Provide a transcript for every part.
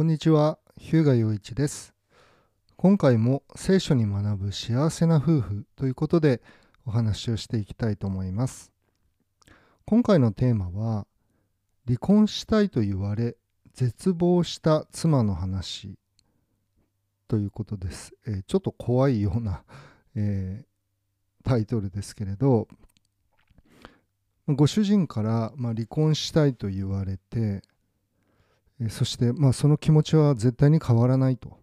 こんにちは、日向洋一です。今回も聖書に学ぶ幸せな夫婦ということでお話をしていきたいと思います。今回のテーマは、離婚したいと言われ、絶望した妻の話ということです。えーちょっと怖いような、えータイトルですけれど、ご主人から、まあ、離婚したいと言われて、えそして、まあ、その気持ちは絶対に変わらないと。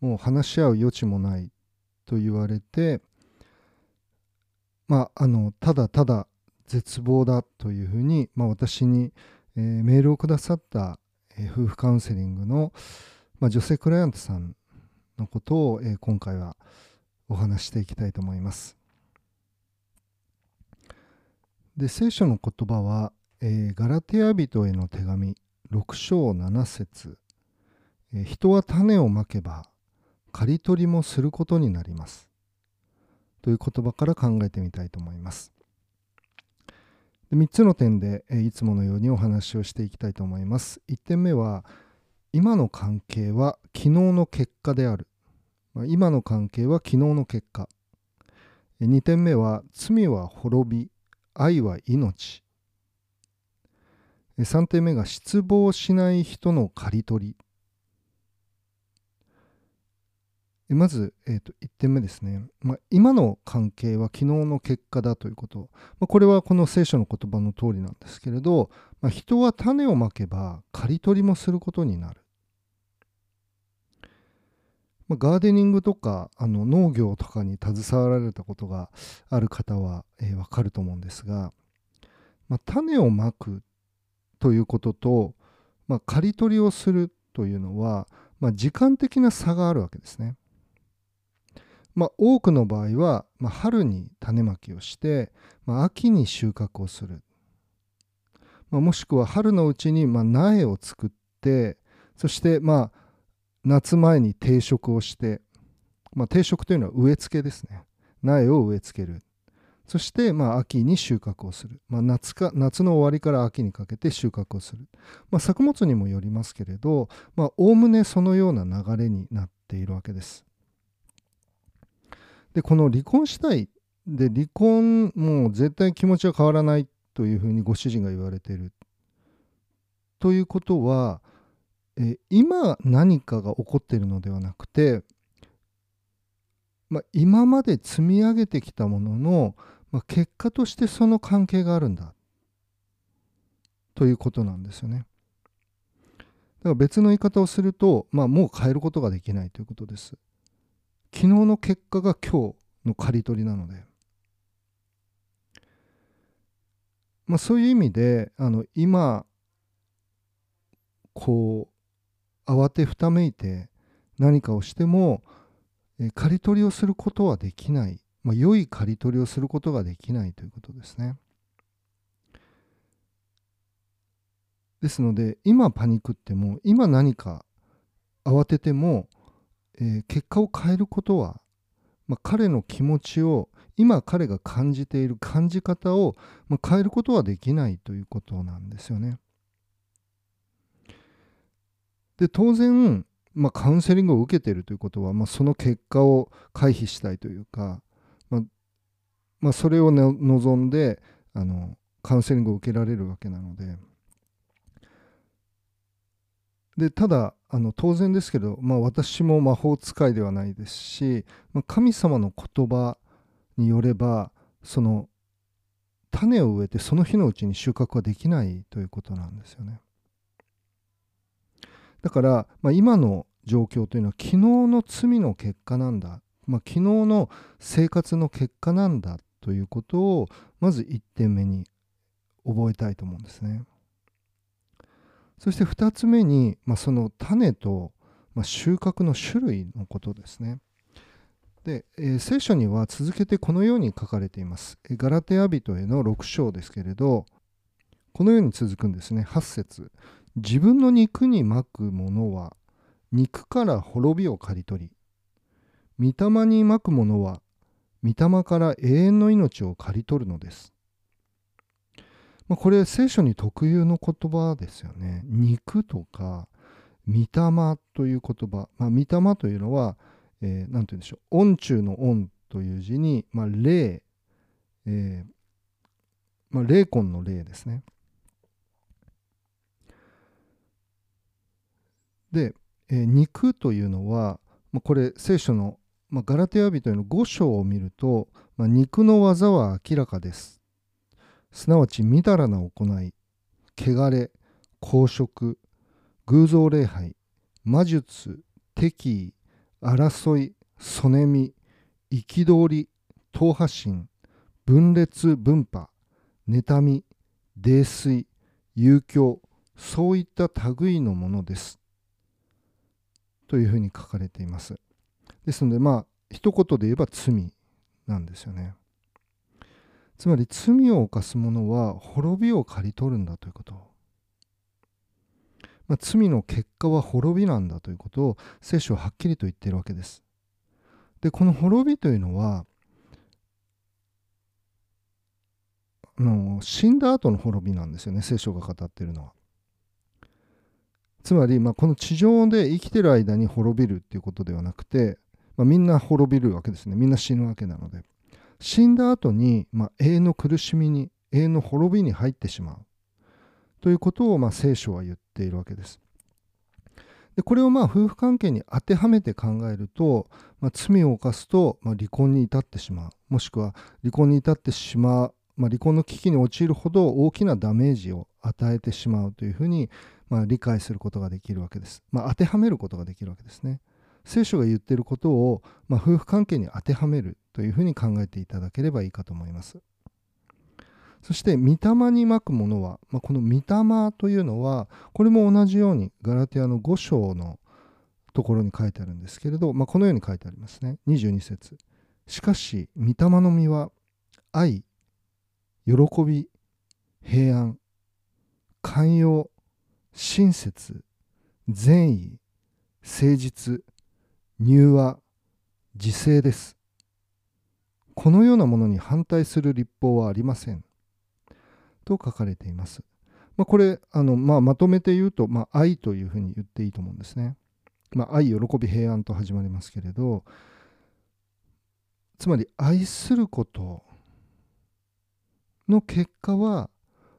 もう話し合う余地もないと言われて、まあ、あの、ただただ絶望だというふうに、まあ、私に、えーメールをくださった、えー夫婦カウンセリングの、まあ、女性クライアントさんのことを、えー今回はお話していきたいと思います。で、聖書の言葉は、えガラテヤ人への手紙6章7節人は種をまけば刈り取りもすることになります。という言葉から考えてみたいと思います。で3つの点で、いつものようにお話をしていきたいと思います。1点目は、今の関係は昨日の結果である。ま今の関係は昨日の結果。2点目は、罪は滅び、愛は命。3点目が失望しない人の刈り取り。えまず、えーと1点目ですね、まあ、今の関係は昨日の結果だということ、まあ、これはこの聖書の言葉の通りなんですけれど、まあ、人は種をまけば刈り取りもすることになる、まあ、ガーデニングとかあの農業とかに携わられたことがある方は、えーわかると思うんですが、まあ、種をまくということと、まあ、刈り取りをするというのは、まあ、時間的な差があるわけですね。まあ、多くの場合は、まあ、春に種まきをして、まあ、秋に収穫をする、まあ、もしくは春のうちに、まあ、苗を作ってそして、まあ、夏前に定植をして、まあ、定植というのは植え付けですね。苗を植え付ける。そして、まあ、秋に収穫をする、まあ、夏か夏の終わりから秋にかけて収穫をする、まあ、作物にもよりますけれどおおむねそのような流れになっているわけです。でこの離婚したいで離婚もう絶対気持ちは変わらないというふうにご主人が言われている。ということはえ今何かが起こっているのではなくて、まあ、今まで積み上げてきたものの、まあ、結果としてその関係があるんだということなんですよね。だから別の言い方をすると、まあ、もう変えることができないということです。昨日の結果が今日の刈り取りなので、まあ、そういう意味であの今こう慌てふためいて何かをしてもえ刈り取りをすることはできない、まあ、良い刈り取りをすることができないということですね。ですので今パニックっても今何か慌ててもえー結果を変えることは、まあ、彼の気持ちを今彼が感じている感じ方を、まあ、変えることはできないということなんですよね。で当然、まあ、カウンセリングを受けているということは、まあ、その結果を回避したいというか、まあ、それを、ね、望んであのカウンセリングを受けられるわけなので。でただあの当然ですけど、まあ、私も魔法使いではないですし、まあ、神様の言葉によればその種を植えてその日のうちに収穫はできないということなんですよね。だから、まあ、今の状況というのは昨日の罪の結果なんだ、まあ、昨日の生活の結果なんだということをまず1点目に覚えたいと思うんですね。そして2つ目に、まあ、その種と、まあ、収穫の種類のことですね。で、えー聖書には続けてこのように書かれています。ガラテヤ人への6章ですけれど、このように続くんですね。8節自分の肉にまくものは、肉から滅びを刈り取り、御霊にまくものは、御霊から永遠の命を刈り取るのです。まあ、これ聖書に特有の言葉ですよね。肉とか御霊という言葉、まあ、御霊というのは、えー、て言うんでしょう、恩中の恩という字に、まあ、霊、えー、まあ、霊魂の霊ですね。で、えー、肉というのは、まあ、これ聖書の、まあ、ガラテヤ人への5章を見ると、まあ、肉の技は明らかです。すなわち、みだらな行い、汚れ、公職、偶像礼拝、魔術、敵意、争い、そねみ、憤り、党派心、分裂分派、妬み、泥酔、遊興、そういった類のものです。というふうに書かれています。ですので、まあ、一言で言えば罪なんですよね。つまり罪を犯す者は滅びを刈り取るんだということ。まあ、罪の結果は滅びなんだということを聖書ははっきりと言っているわけです。で、この滅びというのは、あの死んだ後の滅びなんですよね、聖書が語っているのは。つまり、まあ、この地上で生きてる間に滅びるっていうことではなくて、まあ、みんな滅びるわけですね。みんな死ぬわけなので。死んだ後に、まあ、永遠の苦しみに、永遠の滅びに入ってしまう。ということを、まあ、聖書は言っているわけです。でこれをまあ夫婦関係に当てはめて考えると、まあ、罪を犯すと、まあ、離婚に至ってしまうもしくは離婚に至ってしまう、まあ、離婚の危機に陥るほど大きなダメージを与えてしまうというふうに、まあ、理解することができるわけです、まあ、当てはめることができるわけですね聖書が言っていることを、まあ、夫婦関係に当てはめるというふうに考えていただければいいかと思いますそして、御霊にまくものは、まあ、この御霊というのは、これも同じように、ガラティアの5章のところに書いてあるんですけれど、まあ、このように書いてありますね。22節しかし、御霊の実は、愛、喜び、平安、寛容、親切、善意、誠実、柔和、自制です。このようなものに反対する立法はありません。と書かれています。まあ、これあの、まあ、まとめて言うと、まあ、愛というふうに言っていいと思うんですね。まあ、愛、喜び、平安と始まりますけれど、つまり愛することの結果は、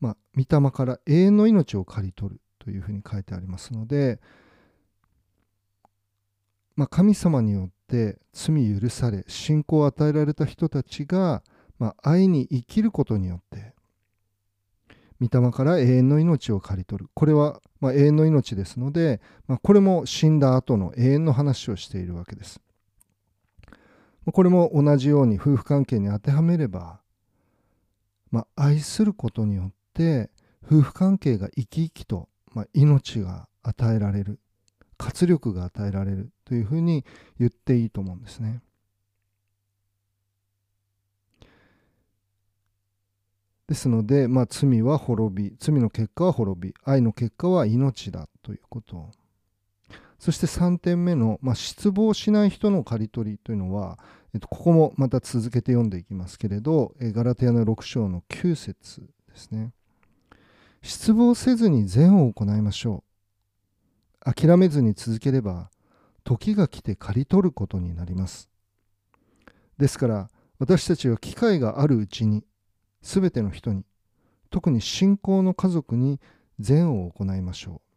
まあ、御霊から永遠の命を刈り取るというふうに書いてありますので、まあ、神様によって罪許され信仰を与えられた人たちが、まあ、愛に生きることによって御霊から永遠の命を刈り取る。これは、ま、永遠の命ですので、まあ、これも死んだ後の永遠の話をしているわけです。これも同じように夫婦関係に当てはめれば、まあ、愛することによって夫婦関係が生き生きと、まあ、命が与えられる活力が与えられるというふうに言っていいと思うんですね。ですので、まあ、罪は滅び、罪の結果は滅び、愛の結果は命だということ。そして3点目の、まあ、失望しない人の刈り取りというのは、えっと、ここもまた続けて読んでいきますけれど、えガラテヤの6章の9節ですね。失望せずに善を行いましょう。諦めずに続ければ、時が来て刈り取ることになります。ですから、私たちは機会があるうちに、すべての人に、特に信仰の家族に善を行いましょう。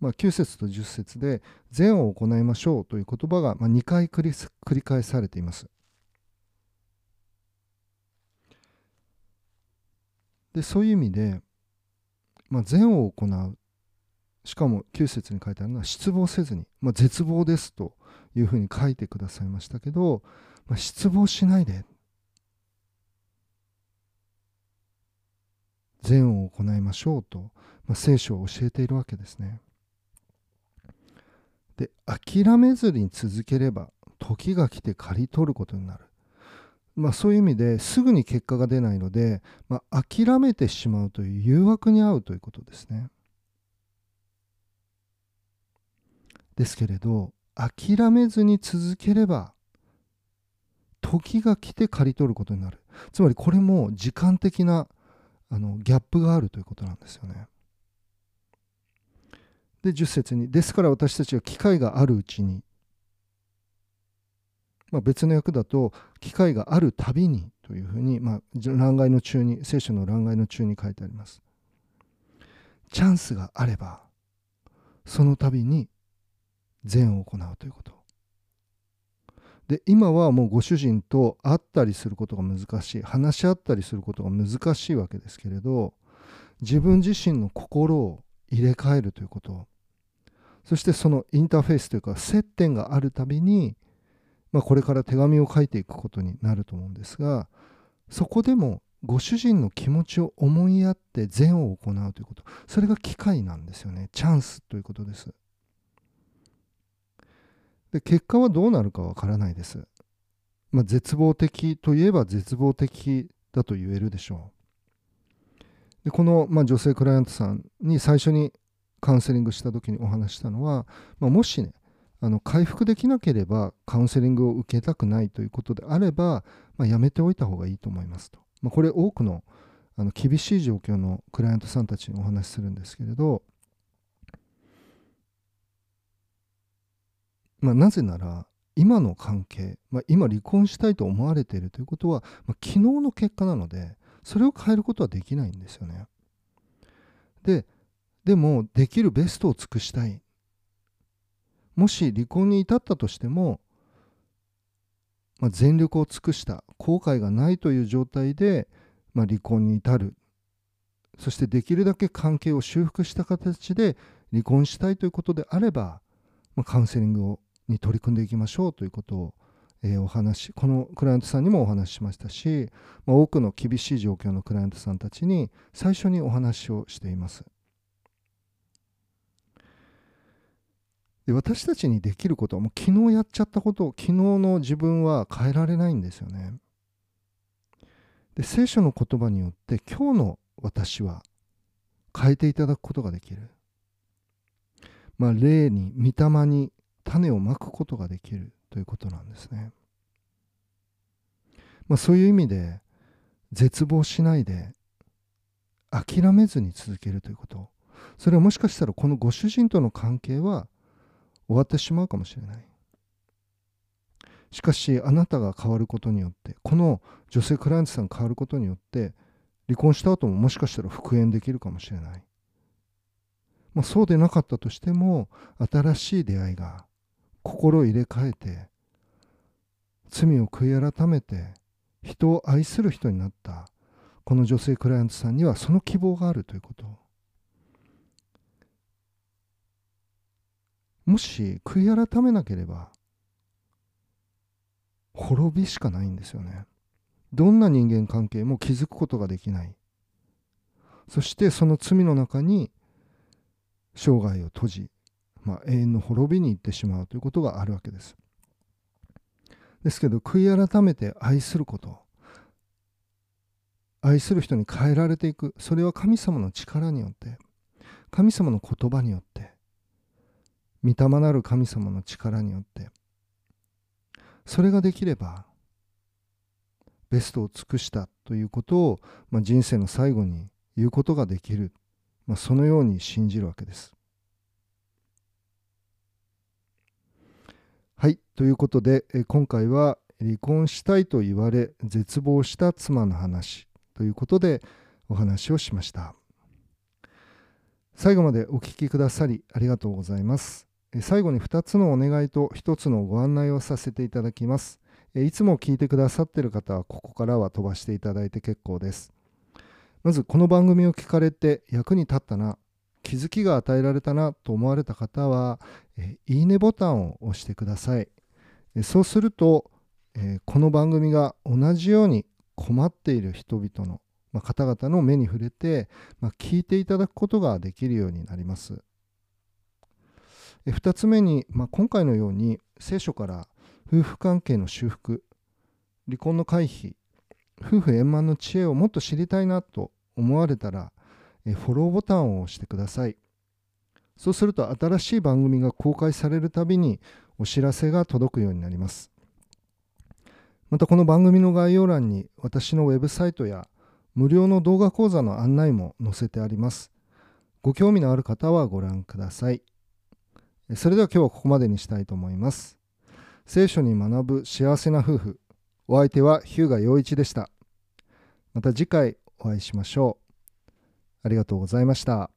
まあ、9節と10節で善を行いましょうという言葉がま2回繰り返されています。でそういう意味で、まあ、善を行うしかも9節に書いてあるのは失望せずに、まあ、絶望ですというふうに書いてくださいましたけど、まあ、失望しないで善を行いましょうと、まあ、聖書を教えているわけですね。で諦めずに続ければ時が来て刈り取ることになる。まあ、そういう意味ですぐに結果が出ないので、まあ、諦めてしまうという誘惑に遭うということですね。ですけれど諦めずに続ければ時が来て刈り取ることになるつまりこれも時間的なあのギャップがあるということなんですよね。で10節にですから私たちは機会があるうちに、まあ、別の訳だと機会があるたびにというふうに、まあ、欄外の中に聖書の欄外の中に書いてありますチャンスがあればその度に善を行うということ。で今はもうご主人と会ったりすることが難しい。話し合ったりすることが難しいわけですけれど自分自身の心を入れ替えるということ。そしてそのインターフェースというか接点があるたびに、まあ、これから手紙を書いていくことになると思うんですがそこでもご主人の気持ちを思いやって善を行うということ。それが機会なんですよね。チャンスということです。で結果はどうなるかわからないです。まあ、絶望的といえば絶望的だと言えるでしょう。でこの、まあ、女性クライアントさんに最初にカウンセリングした時にお話したのは、まあ、もしねあの回復できなければカウンセリングを受けたくないということであれば、まあ、やめておいた方がいいと思いますと。まあ、これ多くのあの厳しい状況のクライアントさんたちにお話しするんですけれどまあ、なぜなら今の関係、まあ、今離婚したいと思われているということは、まあ、昨日の結果なのでそれを変えることはできないんですよね。ででもできるベストを尽くしたいもし離婚に至ったとしても、まあ、全力を尽くした後悔がないという状態で、まあ、離婚に至るそしてできるだけ関係を修復した形で離婚したいということであれば、まあ、カウンセリングをに取り組んでいきましょうということを、え、お話このクライアントさんにもお話ししましたし、ま、多くの厳しい状況のクライアントさんたちに最初にお話をしています。で私たちにできることはもう昨日やっちゃったことを昨日の自分は変えられないんですよね。で聖書の言葉によって今日の私は変えていただくことができる。まあ、霊に御霊に種をまくことができるということなんですね。まあ、そういう意味で絶望しないで諦めずに続けるということ。それはもしかしたらこのご主人との関係は終わってしまうかもしれない。しかしあなたが変わることによってこの女性クライアントさんが変わることによって離婚した後ももしかしたら復縁できるかもしれない、まあ、そうでなかったとしても新しい出会いが心を入れ替えて罪を悔い改めて人を愛する人になった。この女性クライアントさんにはその希望があるということ。もし悔い改めなければ滅びしかないんですよね。どんな人間関係も築くことができない。そしてその罪の中に生涯を閉じまあ、永遠の滅びに行ってしまうということがあるわけです。ですけど悔い改めて愛すること愛する人に変えられていくそれは神様の力によって神様の言葉によって御霊なる神様の力によってそれができればベストを尽くしたということを、まあ、人生の最後に言うことができる、まあ、そのように信じるわけです。はい。ということで、え今回は離婚したいと言われ絶望した妻の話ということでお話をしました。最後までお聴きくださりありがとうございます。最後に2つのお願いと1つのご案内をさせていただきます。いつも聞いてくださっている方はここからは飛ばしていただいて結構です。まずこの番組を聞かれて役に立ったな気づきが与えられたなと思われた方は、えいいねボタンを押してください。そうすると、えこの番組が同じように困っている人々の、ま方々の目に触れて、ま聞いていただくことができるようになります。2つ目に、まあ、今回のように聖書から夫婦関係の修復離婚の回避夫婦円満の知恵をもっと知りたいなと思われたらえフォローボタンを押してください。そうすると新しい番組が公開されるたびにお知らせが届くようになります。またこの番組の概要欄に私のウェブサイトや無料の動画講座の案内も載せてあります。ご興味のある方はご覧ください。それでは今日はここまでにしたいと思います。聖書に学ぶ幸せな夫婦。お相手は日向陽一でした。また次回お会いしましょう。ありがとうございました。